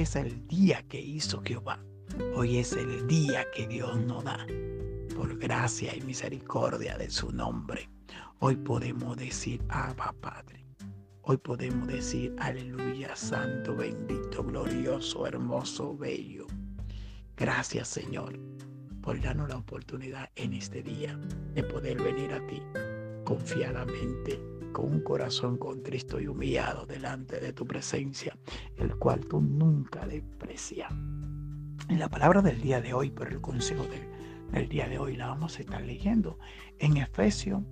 es el día que hizo Jehová. Hoy es el día que Dios nos da. Por gracia y misericordia de su nombre. Hoy podemos decir, Abba Padre. Hoy podemos decir, aleluya, santo, bendito, glorioso, hermoso, bello. Gracias Señor por darnos la oportunidad en este día de poder venir a ti confiadamente con un corazón contristo y humillado delante de tu presencia, el cual tú nunca desprecias. En la palabra del día de hoy, por el consejo del, día de hoy, la vamos a estar leyendo en Efesios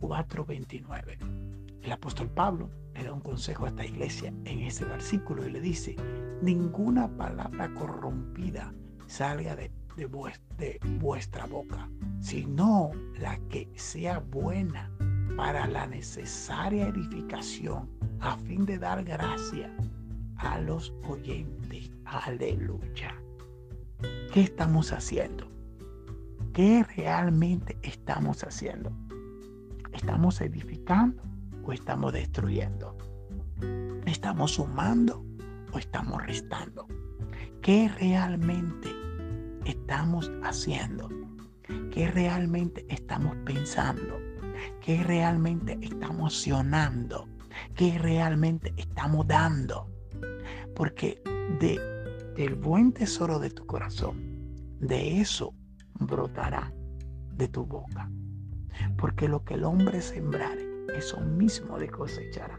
4:29. El apóstol Pablo le da un consejo a esta iglesia en ese versículo y le dice, ninguna palabra corrompida salga de, de vuestra boca, sino la que sea buena para la necesaria edificación a fin de dar gracia a los oyentes. Aleluya. ¿Qué estamos haciendo? ¿Qué realmente estamos haciendo? ¿Estamos edificando o estamos destruyendo? ¿Estamos sumando o estamos restando? ¿Qué realmente estamos haciendo? ¿Qué realmente estamos pensando? ¿Qué realmente estamos emocionando? ¿Qué realmente estamos dando? Porque de, del buen tesoro de tu corazón, de eso brotará de tu boca. Porque lo que el hombre sembrare, eso mismo de cosechará.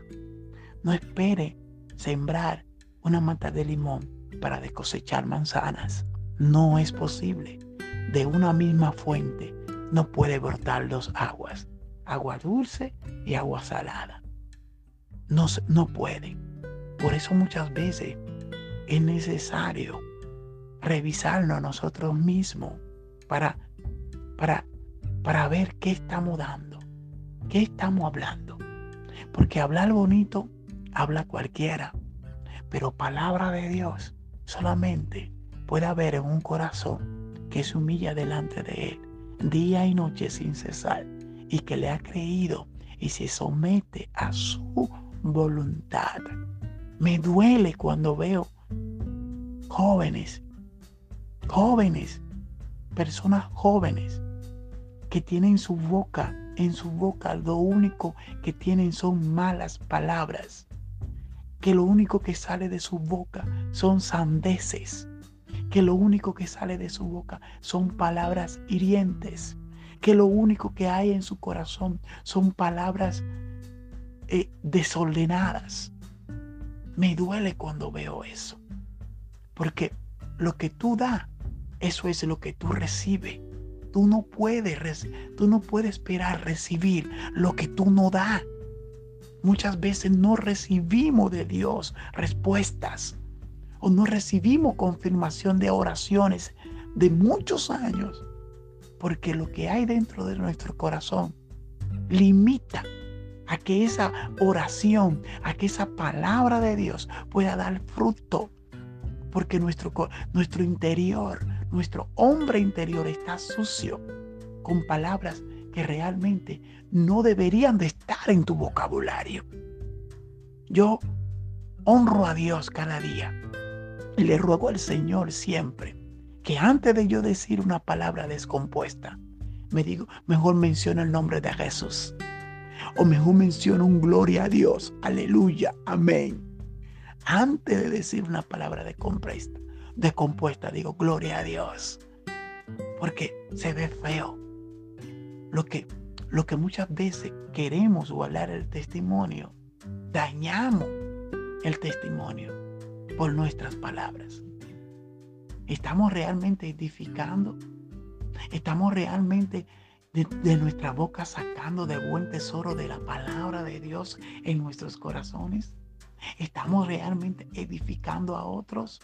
No espere sembrar una mata de limón para de cosechar manzanas. No es posible. De una misma fuente no puede brotar dos aguas agua dulce y agua salada. No, no pueden. Por eso muchas veces es necesario revisarnos nosotros mismos para, para, para ver qué estamos dando, qué estamos hablando. Porque hablar bonito habla cualquiera, pero palabra de Dios solamente puede haber en un corazón que se humilla delante de Él día y noche sin cesar y que le ha creído y se somete a su voluntad. Me duele cuando veo jóvenes, jóvenes, personas jóvenes que tienen su boca, en su boca lo único que tienen son malas palabras, que lo único que sale de su boca son sandeces, que lo único que sale de su boca son palabras hirientes, que lo único que hay en su corazón son palabras eh, desordenadas. Me duele cuando veo eso, porque lo que tú das, eso es lo que tú recibes. Tú no puedes, tú no puedes esperar recibir lo que tú no das. Muchas veces no recibimos de Dios respuestas o no recibimos confirmación de oraciones de muchos años porque lo que hay dentro de nuestro corazón limita a que esa oración, a que esa palabra de Dios pueda dar fruto. Porque nuestro, nuestro interior, nuestro hombre interior está sucio con palabras que realmente no deberían de estar en tu vocabulario. Yo honro a Dios cada día y le ruego al Señor siempre que antes de yo decir una palabra descompuesta, me digo, mejor menciono el nombre de Jesús. O mejor menciono un gloria a Dios. Aleluya. Amén. Antes de decir una palabra descompuesta, descompuesta, digo gloria a Dios. Porque se ve feo. Lo que, lo que muchas veces queremos guardar el testimonio, dañamos el testimonio por nuestras palabras. ¿Estamos realmente edificando? ¿Estamos realmente de, nuestra boca sacando de buen tesoro de la palabra de Dios en nuestros corazones? ¿Estamos realmente edificando a otros?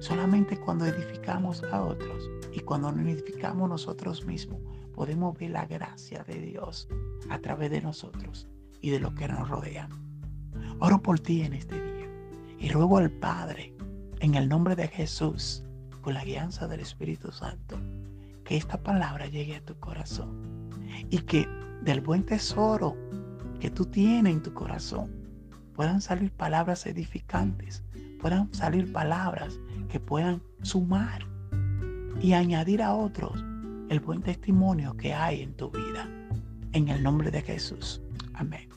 Solamente cuando edificamos a otros y cuando nos edificamos nosotros mismos, podemos ver la gracia de Dios a través de nosotros y de lo que nos rodea. Oro por ti en este día y ruego al Padre en el nombre de Jesús, con la guianza del Espíritu Santo, que esta palabra llegue a tu corazón y que del buen tesoro que tú tienes en tu corazón puedan salir palabras edificantes puedan salir palabras que puedan sumar y añadir a otros el buen testimonio que hay en tu vida. En el nombre de Jesús. Amén.